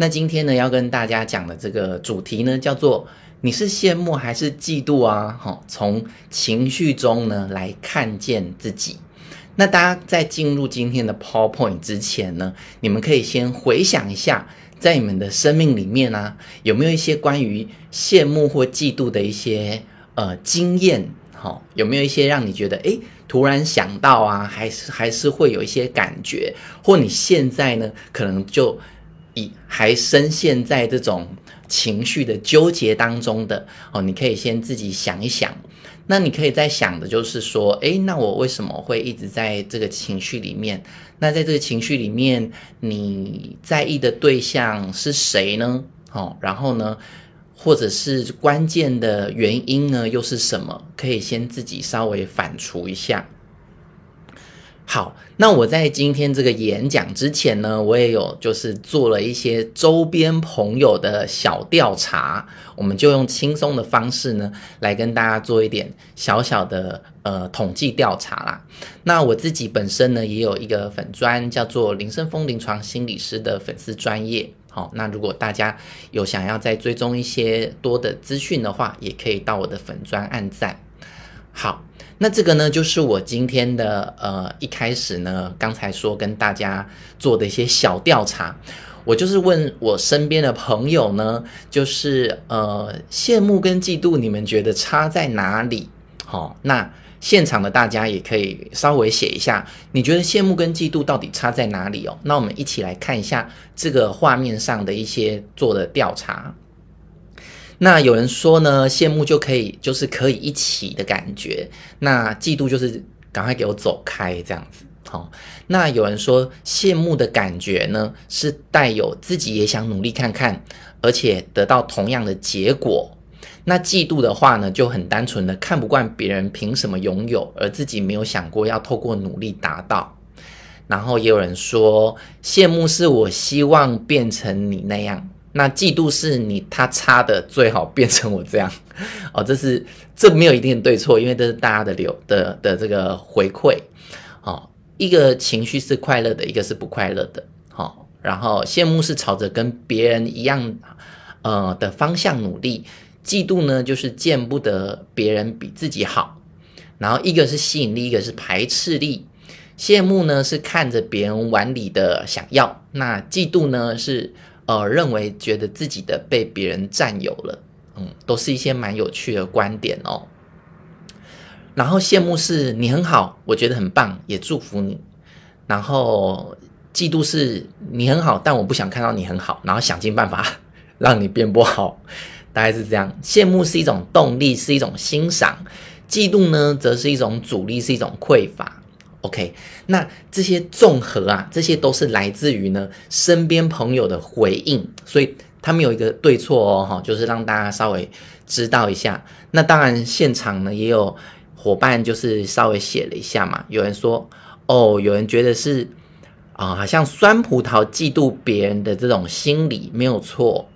那今天呢，要跟大家讲的这个主题呢，叫做你是羡慕还是嫉妒啊？好，从情绪中呢来看见自己。那大家在进入今天的 PowerPoint 之前呢，你们可以先回想一下，在你们的生命里面啊，有没有一些关于羡慕或嫉妒的一些呃经验？好，有没有一些让你觉得诶，突然想到啊，还是还是会有一些感觉，或你现在呢，可能就以还深陷在这种情绪的纠结当中的哦，你可以先自己想一想。那你可以在想的就是说，诶，那我为什么会一直在这个情绪里面？那在这个情绪里面，你在意的对象是谁呢？哦，然后呢，或者是关键的原因呢，又是什么？可以先自己稍微反刍一下。好，那我在今天这个演讲之前呢，我也有就是做了一些周边朋友的小调查，我们就用轻松的方式呢，来跟大家做一点小小的呃统计调查啦。那我自己本身呢，也有一个粉专叫做林胜峰临床心理师的粉丝专业。好，那如果大家有想要再追踪一些多的资讯的话，也可以到我的粉专按赞。好。那这个呢，就是我今天的呃一开始呢，刚才说跟大家做的一些小调查，我就是问我身边的朋友呢，就是呃羡慕跟嫉妒，你们觉得差在哪里？好、那现场的大家也可以稍微写一下，你觉得羡慕跟嫉妒到底差在哪里哦？那我们一起来看一下这个画面上的一些做的调查。那有人说呢，羡慕就可以，就是可以一起的感觉；那嫉妒就是赶快给我走开这样子。好、哦，那有人说羡慕的感觉呢，是带有自己也想努力看看，而且得到同样的结果。那嫉妒的话呢，就很单纯的看不惯别人凭什么拥有，而自己没有想过要透过努力达到。然后也有人说，羡慕是我希望变成你那样。那嫉妒是你他差的最好变成我这样 哦，这是这没有一定的对错，因为这是大家的流的的这个回馈哦。一个情绪是快乐的，一个是不快乐的。好、哦，然后羡慕是朝着跟别人一样呃的方向努力，嫉妒呢就是见不得别人比自己好。然后一个是吸引力，一个是排斥力。羡慕呢是看着别人碗里的想要，那嫉妒呢是。呃，认为觉得自己的被别人占有了，嗯，都是一些蛮有趣的观点哦。然后羡慕是你很好，我觉得很棒，也祝福你。然后嫉妒是你很好，但我不想看到你很好，然后想尽办法 让你变不好，大概是这样。羡慕是一种动力，是一种欣赏；嫉妒呢，则是一种阻力，是一种匮乏。OK，那这些综合啊，这些都是来自于呢身边朋友的回应，所以他们有一个对错哦，哈，就是让大家稍微知道一下。那当然现场呢也有伙伴就是稍微写了一下嘛，有人说哦，有人觉得是啊、好像酸葡萄嫉妒别人的这种心理没有错，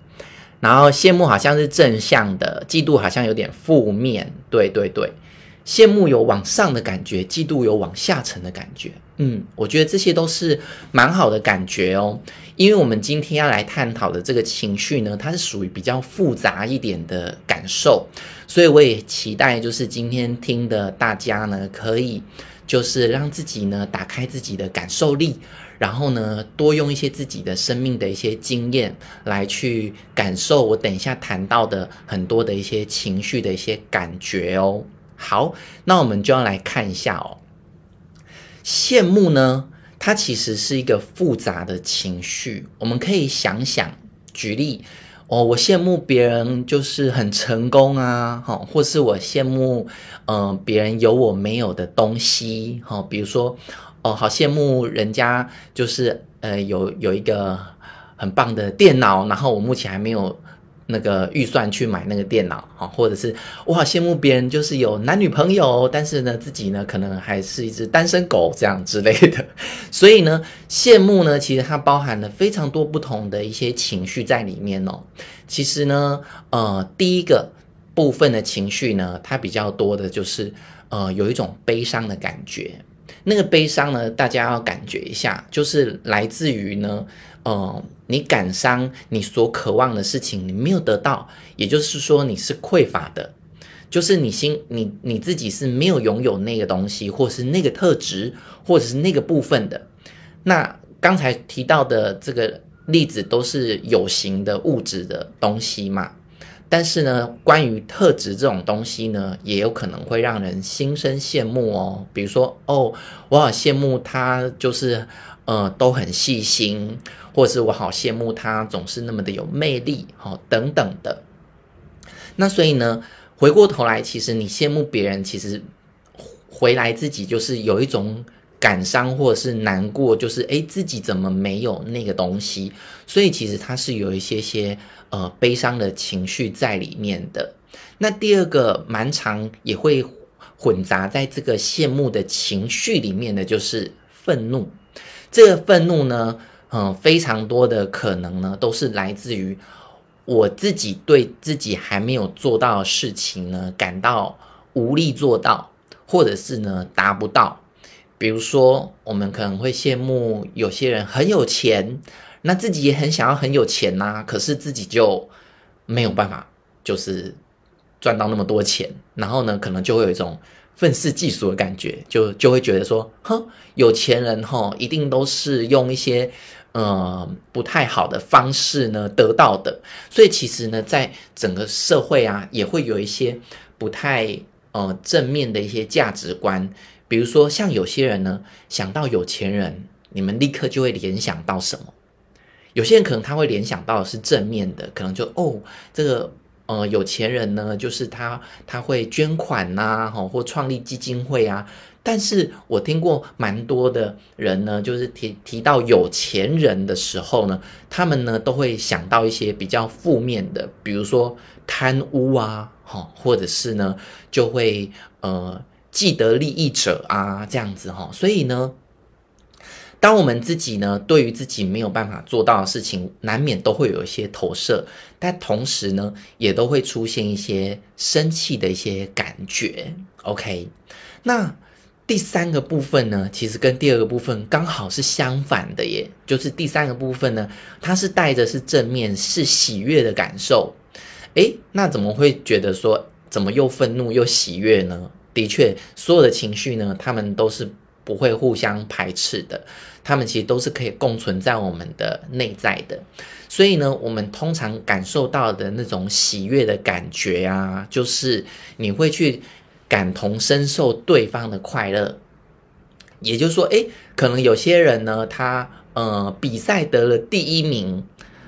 然后羡慕好像是正向的，嫉妒好像有点负面，对对对。羡慕有往上的感觉，嫉妒有往下沉的感觉。嗯，我觉得这些都是蛮好的感觉哦。因为我们今天要来探讨的这个情绪呢，它是属于比较复杂一点的感受，所以我也期待就是今天听的大家呢，可以就是让自己呢打开自己的感受力，然后呢多用一些自己的生命的一些经验来去感受我等一下谈到的很多的一些情绪的一些感觉哦。好，那我们就要来看一下哦。羡慕呢，它其实是一个复杂的情绪。我们可以想想，举例哦，我羡慕别人就是很成功啊，哈，或是我羡慕嗯别人有我没有的东西，哈，比如说哦，好羡慕人家就是呃有有一个很棒的电脑，然后我目前还没有。那个预算去买那个电脑，或者是我好羡慕别人，就是有男女朋友，但是呢，自己呢可能还是一只单身狗这样之类的。所以呢，羡慕呢，其实它包含了非常多不同的一些情绪在里面哦。其实呢，呃，第一个部分的情绪呢，它比较多的就是呃，有一种悲伤的感觉。那个悲伤呢，大家要感觉一下，就是来自于呢，呃，你感伤，你所渴望的事情你没有得到，也就是说你是匮乏的，就是你心你你自己是没有拥有那个东西，或是那个特质，或者是那个部分的。那刚才提到的这个例子都是有形的物质的东西嘛。但是呢，关于特质这种东西呢，也有可能会让人心生羡慕哦。比如说，哦，我好羡慕他，就是呃，都很细心，或是我好羡慕他总是那么的有魅力，哦，等等的。那所以呢，回过头来，其实你羡慕别人，其实回来自己就是有一种感伤或者是难过，就是诶，自己怎么没有那个东西？所以其实他是有一些些。呃，悲伤的情绪在里面的。那第二个蛮常也会混杂在这个羡慕的情绪里面的，就是愤怒。这个愤怒呢，嗯、非常多的可能呢，都是来自于我自己对自己还没有做到的事情呢，感到无力做到，或者是呢达不到。比如说，我们可能会羡慕有些人很有钱。那自己也很想要很有钱呐、可是自己就没有办法，就是赚到那么多钱，然后呢，可能就会有一种愤世嫉俗的感觉，就就会觉得说，哼，有钱人哈，一定都是用一些呃不太好的方式呢得到的，所以其实呢，在整个社会啊，也会有一些不太呃正面的一些价值观，比如说像有些人呢，想到有钱人，你们立刻就会联想到什么？有些人可能他会联想到是正面的，可能就哦，这个呃有钱人呢，就是他他会捐款呐、啊，或创立基金会啊。但是我听过蛮多的人呢，就是提提到有钱人的时候呢，他们呢都会想到一些比较负面的，比如说贪污啊，哈，或者是呢就会呃既得利益者啊这样子哈，所以呢。当我们自己呢，对于自己没有办法做到的事情，难免都会有一些投射，但同时呢，也都会出现一些生气的一些感觉。OK，那第三个部分呢，其实跟第二个部分刚好是相反的耶，就是第三个部分呢，它是带着是正面、是喜悦的感受。诶，那怎么会觉得说，怎么又愤怒又喜悦呢？的确，所有的情绪呢，他们都是。不会互相排斥的，他们其实都是可以共存在我们的内在的。所以呢，我们通常感受到的那种喜悦的感觉啊，就是你会去感同身受对方的快乐。也就是说，诶，可能有些人呢，他呃比赛得了第一名，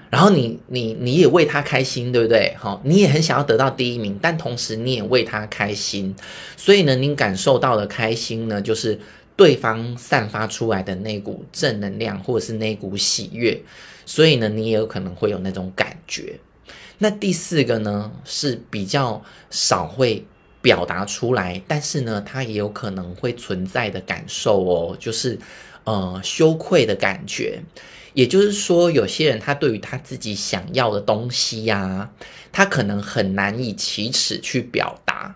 然后你你你也为他开心，对不对？好，你也很想要得到第一名，但同时你也为他开心。所以呢，你感受到的开心呢，就是。对方散发出来的那股正能量，或者是那股喜悦，所以呢，你也有可能会有那种感觉。那第四个呢，是比较少会表达出来，但是呢，它也有可能会存在的感受哦，就是呃羞愧的感觉。也就是说，有些人他对于他自己想要的东西呀、他可能很难以启齿去表达，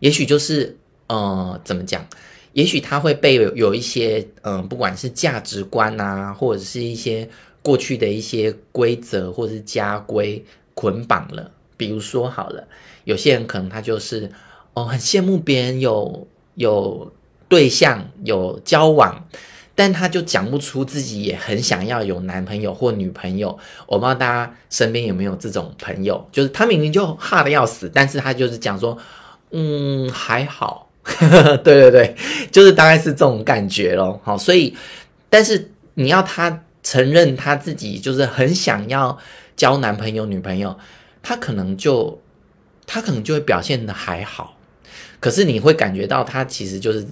也许就是。呃，怎么讲？也许他会被有，一些，嗯、呃，不管是价值观啊，或者是一些过去的一些规则或者是家规捆绑了。比如说，好了，有些人可能他就是，哦，很羡慕别人有有对象有交往，但他就讲不出自己也很想要有男朋友或女朋友。我不知道大家身边有没有这种朋友，就是他明明就哈的要死，但是他就是讲说，嗯，还好。对对对，就是大概是这种感觉咯。好，所以，但是你要他承认他自己就是很想要交男朋友、女朋友，他可能就他可能就会表现的还好，可是你会感觉到他其实就是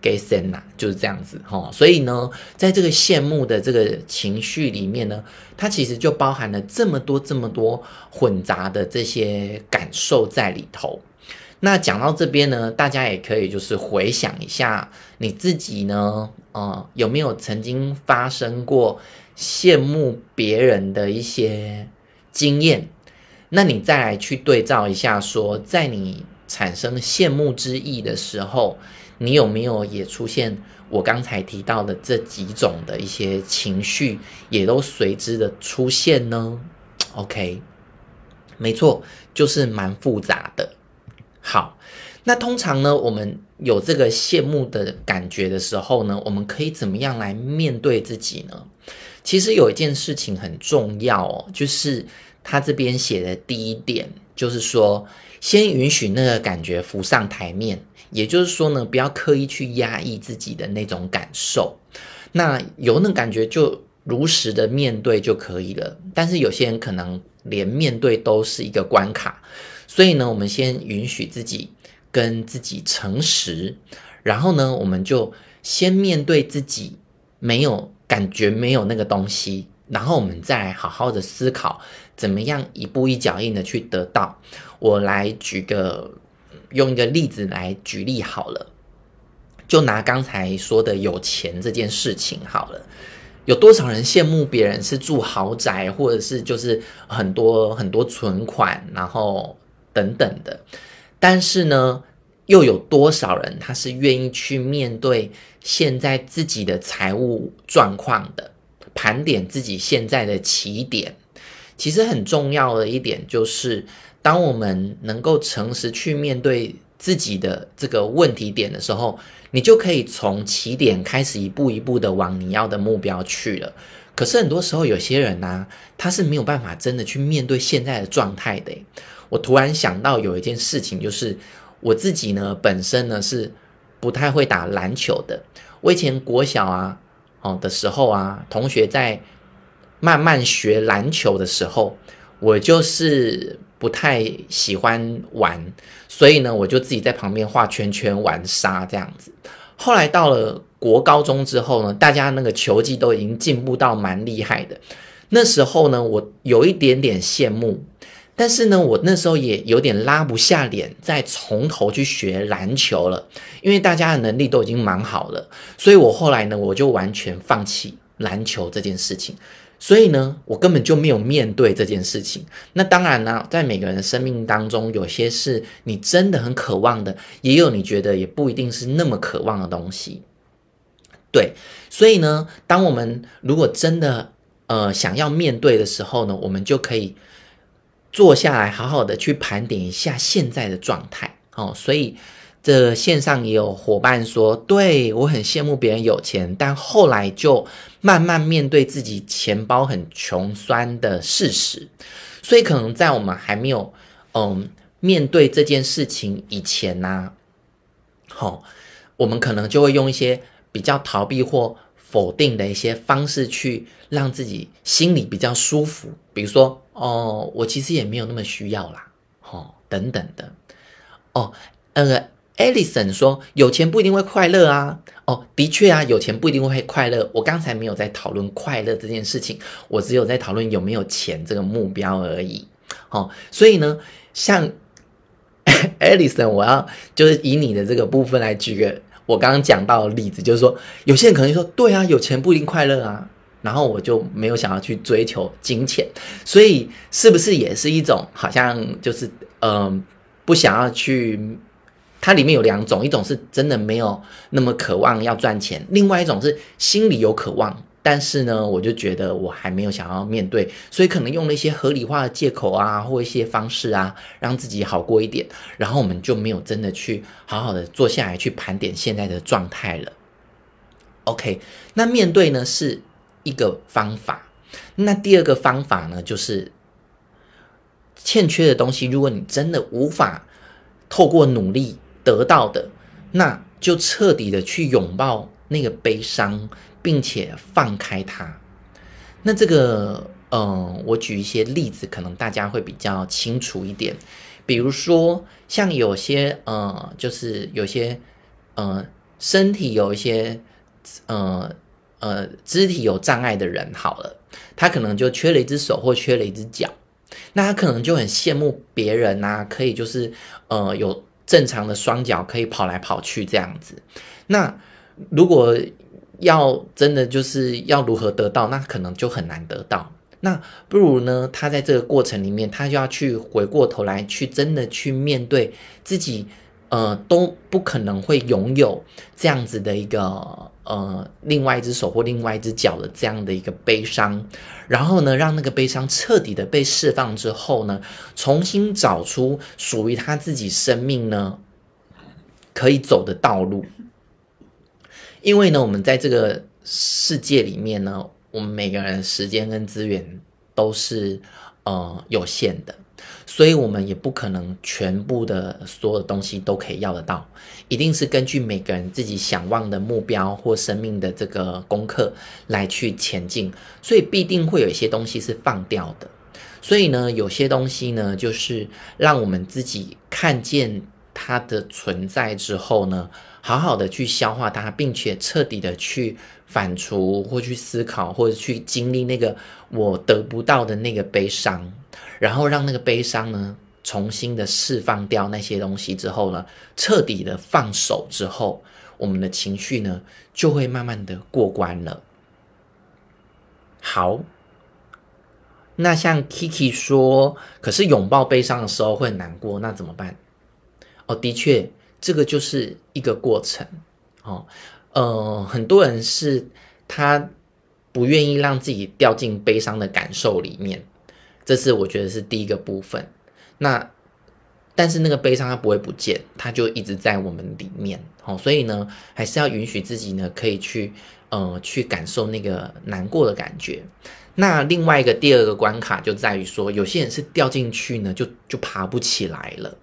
给神呐，就是这样子哈。所以呢，在这个羡慕的这个情绪里面呢，它其实就包含了这么多、这么多混杂的这些感受在里头。那讲到这边呢，大家也可以就是回想一下你自己呢，呃，有没有曾经发生过羡慕别人的一些经验？那你再来去对照一下说，说在你产生羡慕之意的时候，你有没有也出现我刚才提到的这几种的一些情绪，也都随之的出现呢？OK，没错，就是蛮复杂的。好，那通常呢，我们有这个羡慕的感觉的时候呢，我们可以怎么样来面对自己呢？其实有一件事情很重要哦，就是他这边写的第一点，就是说，先允许那个感觉浮上台面，也就是说呢，不要刻意去压抑自己的那种感受，那有那感觉就如实的面对就可以了。但是有些人可能连面对都是一个关卡，所以呢，我们先允许自己跟自己诚实，然后呢，我们就先面对自己没有。感觉没有那个东西，然后我们再好好的思考，怎么样一步一脚印的去得到。我来举个，用一个例子来举例好了，就拿刚才说的有钱这件事情好了。有多少人羡慕别人是住豪宅，或者是就是很多很多存款，然后等等的，但是呢，又有多少人他是愿意去面对现在自己的财务状况的，盘点自己现在的起点？其实很重要的一点就是，当我们能够诚实去面对自己的这个问题点的时候，你就可以从起点开始一步一步的往你要的目标去了。可是很多时候，有些人呢、他是没有办法真的去面对现在的状态的。我突然想到有一件事情，就是。我自己呢，本身呢是不太会打篮球的。我以前国小啊，哦的时候啊，同学在慢慢学篮球的时候，我就是不太喜欢玩，所以呢，我就自己在旁边画圈圈玩沙这样子。后来到了国高中之后呢，大家那个球技都已经进步到蛮厉害的。那时候呢，我有一点点羡慕。但是呢，我那时候也有点拉不下脸，再从头去学篮球了，因为大家的能力都已经蛮好了，所以我后来呢，我就完全放弃篮球这件事情。所以呢，我根本就没有面对这件事情。那当然呢，在每个人的生命当中，有些是你真的很渴望的，也有你觉得也不一定是那么渴望的东西。对，所以呢，当我们如果真的呃想要面对的时候呢，我们就可以。坐下来，好好的去盘点一下现在的状态哦。所以，这线上也有伙伴说，对，我很羡慕别人有钱，但后来就慢慢面对自己钱包很穷酸的事实。所以，可能在我们还没有嗯面对这件事情以前呢、啊，好、我们可能就会用一些比较逃避或否定的一些方式去让自己心里比较舒服，比如说。哦，我其实也没有那么需要啦，哦，等等的，哦，那个 Alison 说有钱不一定会快乐啊，哦，的确啊，有钱不一定会快乐。我刚才没有在讨论快乐这件事情，我只有在讨论有没有钱这个目标而已。哦，所以呢，像 Alison，我要就是以你的这个部分来举个我刚刚讲到的例子，就是说有些人可能说，对啊，有钱不一定快乐啊。然后我就没有想要去追求金钱，所以是不是也是一种好像就是嗯、不想要去？它里面有两种，一种是真的没有那么渴望要赚钱，另外一种是心里有渴望，但是呢，我就觉得我还没有想要面对，所以可能用了一些合理化的借口啊，或一些方式啊，让自己好过一点。然后我们就没有真的去好好的坐下来去盘点现在的状态了。OK，那面对呢是。一个方法，那第二个方法呢，就是欠缺的东西，如果你真的无法透过努力得到的，那就彻底的去拥抱那个悲伤，并且放开它。那这个，嗯、我举一些例子，可能大家会比较清楚一点。比如说，像有些，呃，就是有些，呃，身体有一些，呃。呃，肢体有障碍的人，好了，他可能就缺了一只手或缺了一只脚，那他可能就很羡慕别人呐、啊，可以就是呃有正常的双脚可以跑来跑去这样子。那如果要真的就是要如何得到，那可能就很难得到。那不如呢，他在这个过程里面，他就要去回过头来，去真的去面对自己。呃，都不可能会拥有这样子的一个呃，另外一只手或另外一只脚的这样的一个悲伤，然后呢，让那个悲伤彻底的被释放之后呢，重新找出属于他自己生命呢可以走的道路。因为呢，我们在这个世界里面呢，我们每个人的时间跟资源都是呃有限的。所以，我们也不可能全部的所有的东西都可以要得到，一定是根据每个人自己想望的目标或生命的这个功课来去前进。所以，必定会有一些东西是放掉的。所以呢，有些东西呢，就是让我们自己看见它的存在之后呢，好好的去消化它，并且彻底的去反刍或去思考，或者去经历那个我得不到的那个悲伤。然后让那个悲伤呢，重新的释放掉那些东西之后呢，彻底的放手之后，我们的情绪呢就会慢慢的过关了。好，那像 Kiki 说，可是拥抱悲伤的时候会很难过，那怎么办？哦，的确，这个就是一个过程。哦，呃，很多人是他不愿意让自己掉进悲伤的感受里面。这是我觉得是第一个部分，那但是那个悲伤它不会不见，它就一直在我们里面，哦，所以呢，还是要允许自己呢，可以去呃去感受那个难过的感觉。那另外一个第二个关卡就在于说，有些人是掉进去呢，就就爬不起来了，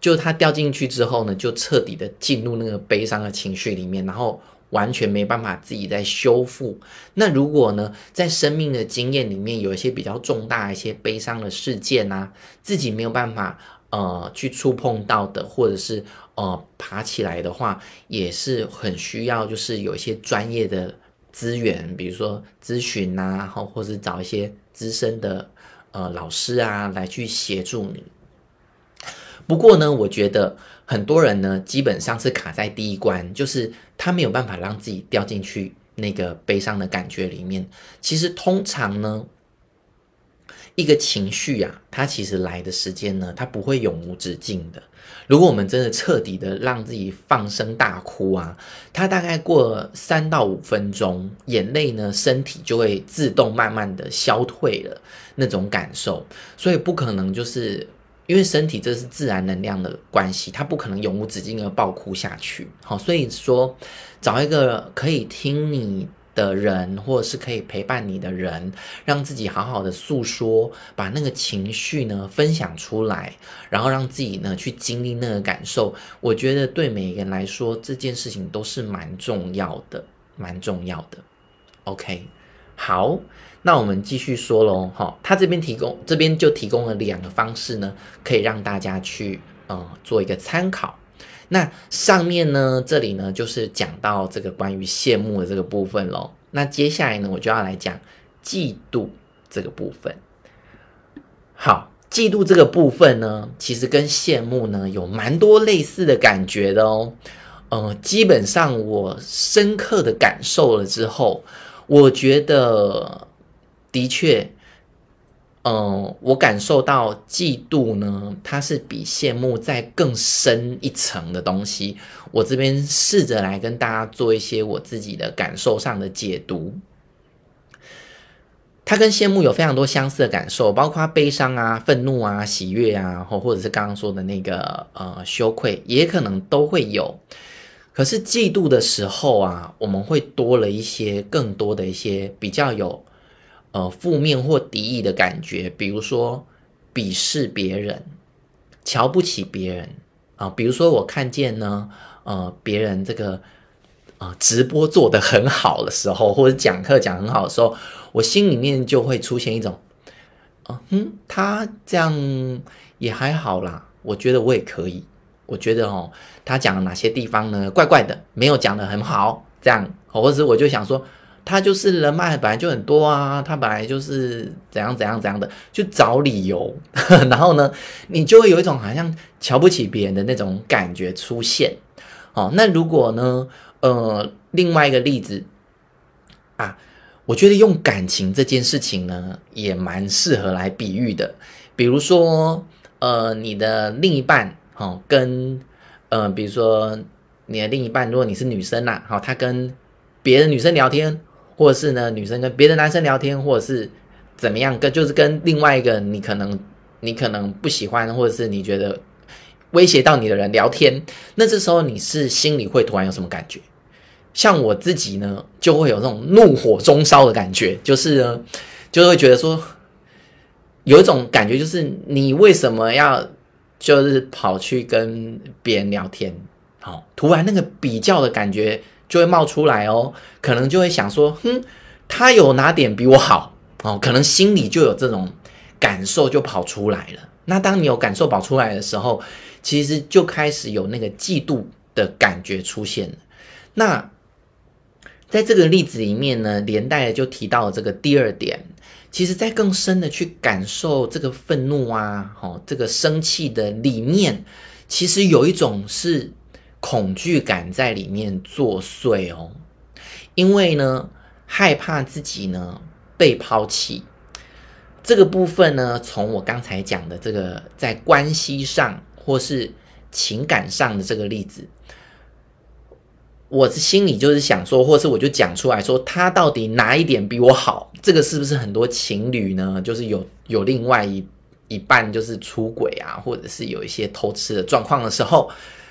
就他掉进去之后呢，就彻底的进入那个悲伤的情绪里面，然后。完全没办法自己再修复。那如果呢，在生命的经验里面有一些比较重大一些悲伤的事件啊，自己没有办法呃去触碰到的，或者是呃爬起来的话，也是很需要就是有一些专业的资源，比如说咨询呐，然后或是找一些资深的呃老师啊来去协助你。不过呢，我觉得很多人呢，基本上是卡在第一关，就是他没有办法让自己掉进去那个悲伤的感觉里面。其实通常呢，一个情绪啊，它其实来的时间呢，它不会永无止境的。如果我们真的彻底的让自己放声大哭啊，它大概过三到五分钟，眼泪呢，身体就会自动慢慢的消退了那种感受，所以不可能就是。因为身体这是自然能量的关系，它不可能永无止境的爆哭下去。好，所以说找一个可以听你的人，或者是可以陪伴你的人，让自己好好的诉说，把那个情绪呢分享出来，然后让自己呢去经历那个感受。我觉得对每一个人来说，这件事情都是蛮重要的，蛮重要的。OK，好。那我们继续说喽，哈，他这边提供，这边就提供了两个方式呢，可以让大家去呃做一个参考。那上面呢，这里呢就是讲到这个关于羡慕的这个部分喽。那接下来呢，我就要来讲嫉妒这个部分。好，嫉妒这个部分呢，其实跟羡慕呢有蛮多类似的感觉的哦。呃，基本上我深刻的感受了之后，我觉得。的确，嗯、我感受到嫉妒呢，它是比羡慕再更深一层的东西。我这边试着来跟大家做一些我自己的感受上的解读。它跟羡慕有非常多相似的感受，包括悲伤啊、愤怒啊、喜悦啊，或或者是刚刚说的那个呃羞愧，也可能都会有。可是嫉妒的时候啊，我们会多了一些更多的一些比较有。呃，负面或敌意的感觉，比如说鄙视别人、瞧不起别人啊、比如说我看见呢，呃，别人这个啊、直播做得很好的时候，或者讲课讲很好的时候，我心里面就会出现一种，啊、呃，嗯，他这样也还好啦。我觉得我也可以。我觉得哦，他讲的哪些地方呢，怪怪的，没有讲得很好，这样，或者我就想说。他就是人脉本来就很多啊，他本来就是怎样怎样怎样的，就找理由，然后呢，你就会有一种好像瞧不起别人的那种感觉出现。哦，那如果呢，呃，另外一个例子啊，我觉得用感情这件事情呢，也蛮适合来比喻的。比如说，呃，你的另一半，哦，跟、呃，比如说你的另一半，如果你是女生啦，好，他跟别的女生聊天，或者是呢，女生跟别的男生聊天，或者是怎么样，跟就是跟另外一个你可能你可能不喜欢，或者是你觉得威胁到你的人聊天，那这时候你是心里会突然有什么感觉？像我自己呢，就会有这种怒火中烧的感觉，就是呢，就会觉得说，有一种感觉，就是你为什么要就是跑去跟别人聊天？好，突然那个比较的感觉就会冒出来哦，可能就会想说，哼，他有哪点比我好哦？可能心里就有这种感受就跑出来了。那当你有感受跑出来的时候，其实就开始有那个嫉妒的感觉出现了。那在这个例子里面呢，连带的就提到了这个第二点。其实，在更深的去感受这个愤怒啊，哦，这个生气的里面，其实有一种是恐惧感在里面作祟哦。因为呢，害怕自己呢被抛弃，这个部分呢，从我刚才讲的这个在关系上或是情感上的这个例子。我心里就是想说，或是我就讲出来说，他到底哪一点比我好？这个是不是很多情侣呢？就是有有另外一一半就是出轨啊，或者是有一些偷吃的状况的时候，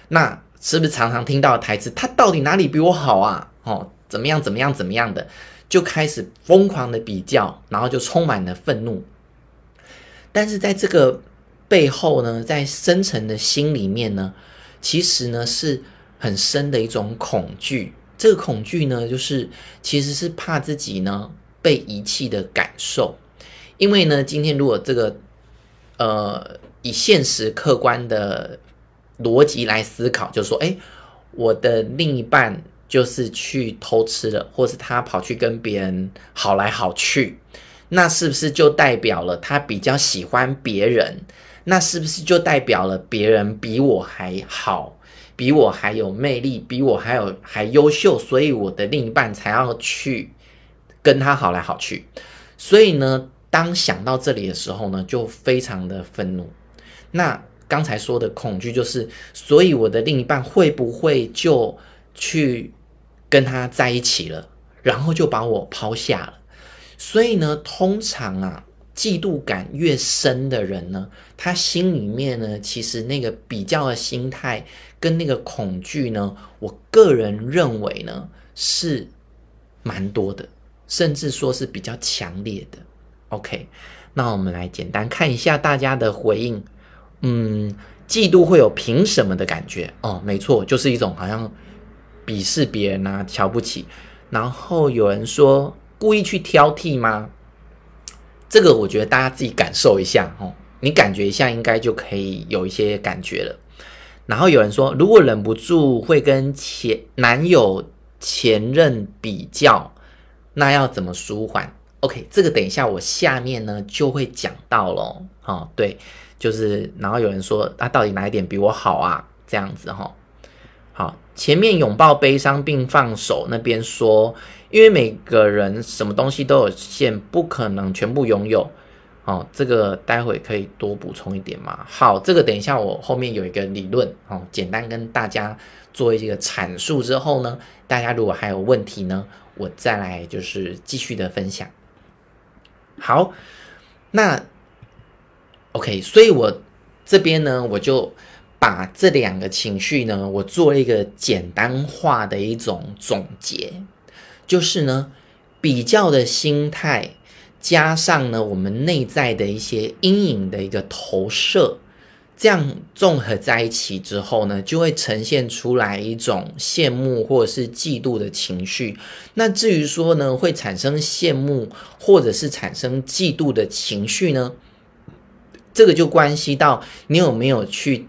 那是不是常常听到的台词？他到底哪里比我好啊？哦，怎么样怎么样怎么样的，就开始疯狂的比较，然后就充满了愤怒。但是在这个背后呢，在深层的心里面呢，其实呢是。很深的一种恐惧，这个恐惧呢，就是其实是怕自己呢被遗弃的感受。因为呢，今天如果这个呃以现实客观的逻辑来思考，就是说，哎，我的另一半就是去偷吃了，或是他跑去跟别人好来好去，那是不是就代表了他比较喜欢别人？那是不是就代表了别人比我还好？比我还有魅力，比我还有还优秀，所以我的另一半才要去跟他好来好去。所以呢，当想到这里的时候呢，就非常的愤怒。那刚才说的恐惧就是，所以我的另一半会不会就去跟他在一起了，然后就把我抛下了？所以呢，通常啊。嫉妒感越深的人呢，他心里面呢，其实那个比较的心态跟那个恐惧呢，我个人认为呢是蛮多的，甚至说是比较强烈的。OK，那我们来简单看一下大家的回应。嗯，嫉妒会有凭什么的感觉？哦，没错，就是一种好像鄙视别人啊，瞧不起。然后有人说故意去挑剔吗？这个我觉得大家自己感受一下哦，你感觉一下应该就可以有一些感觉了。然后有人说，如果忍不住会跟前男友、前任比较，那要怎么舒缓？OK，这个等一下我下面呢就会讲到咯。哦，对，就是然后有人说，他到底哪一点比我好啊？这样子哈。好，前面拥抱悲伤并放手那边说，因为每个人什么东西都有限，不可能全部拥有。哦，这个待会可以多补充一点嘛？好，这个等一下我后面有一个理论哦，简单跟大家做一个阐述之后呢，大家如果还有问题呢，我再来就是继续的分享。好，那 OK，所以我这边呢，我就。把这两个情绪呢，我做一个简单化的一种总结，就是呢，比较的心态加上呢，我们内在的一些阴影的一个投射，这样综合在一起之后呢，就会呈现出来一种羡慕或者是嫉妒的情绪。那至于说呢，会产生羡慕或者是产生嫉妒的情绪呢，这个就关系到你有没有去。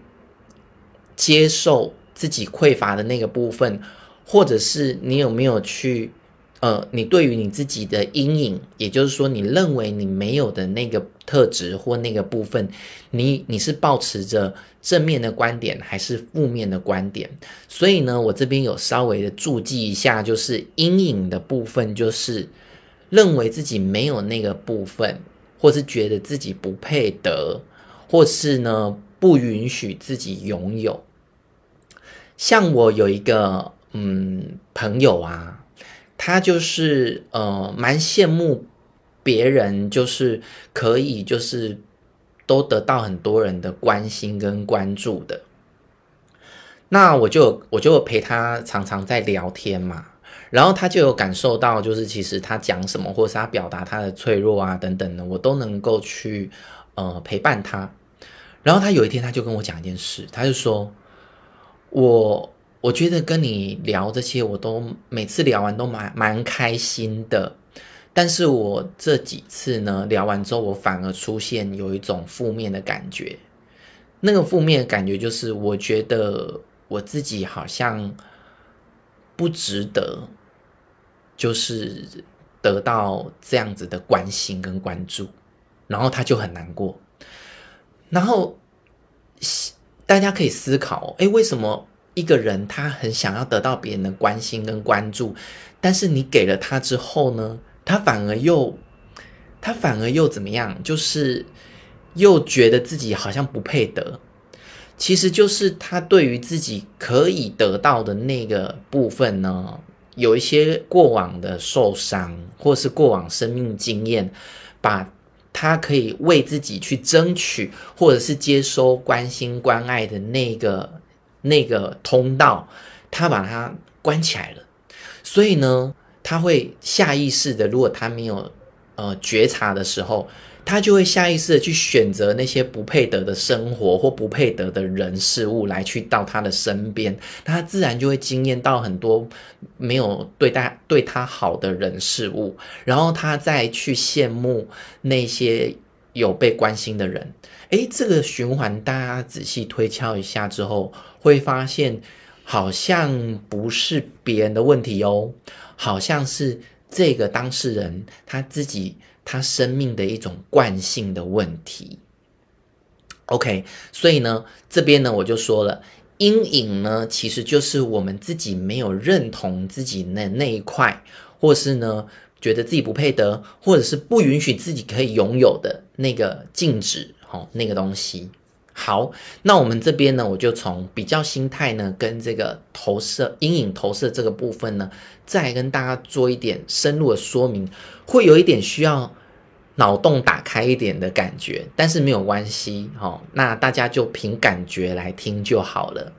接受自己匮乏的那个部分，或者是你有没有去，呃，你对于你自己的阴影，也就是说，你认为你没有的那个特质或那个部分，你你是抱持着正面的观点还是负面的观点？所以呢，我这边有稍微的注记一下，就是阴影的部分，就是认为自己没有那个部分，或是觉得自己不配得，或是呢不允许自己拥有。像我有一个嗯朋友啊，他就是呃蛮羡慕别人，就是可以就是都得到很多人的关心跟关注的。那我就我就陪他常常在聊天嘛，然后他就有感受到，就是其实他讲什么，或是他表达他的脆弱啊等等的，我都能够去呃陪伴他。然后他有一天他就跟我讲一件事，他就说。我我觉得跟你聊这些，我都每次聊完都蛮蛮开心的。但是我这几次呢，聊完之后，我反而出现有一种负面的感觉。那个负面的感觉就是，我觉得我自己好像不值得，就是得到这样子的关心跟关注。然后他就很难过。然后。大家可以思考，诶，为什么一个人他很想要得到别人的关心跟关注，但是你给了他之后呢，他反而又，他反而又怎么样？就是又觉得自己好像不配得。其实就是他对于自己可以得到的那个部分呢，有一些过往的受伤，或是过往生命经验，把。他可以为自己去争取，或者是接收关心关爱的那个那个通道，他把它关起来了。所以呢，他会下意识的，如果他没有呃觉察的时候。他就会下意识的去选择那些不配得的生活或不配得的人事物来去到他的身边，他自然就会惊艳到很多没有对待对他好的人事物，然后他再去羡慕那些有被关心的人。诶，这个循环大家仔细推敲一下之后，会发现好像不是别人的问题哦，好像是这个当事人他自己。他生命的一种惯性的问题。OK，所以呢，这边呢，我就说了，阴影呢，其实就是我们自己没有认同自己那那一块，或是呢，觉得自己不配得，或者是不允许自己可以拥有的那个禁止，哦，那个东西。好，那我们这边呢，我就从比较心态呢，跟这个投射阴影投射这个部分呢，再跟大家做一点深入的说明，会有一点需要脑洞打开一点的感觉，但是没有关系，哦，那大家就凭感觉来听就好了。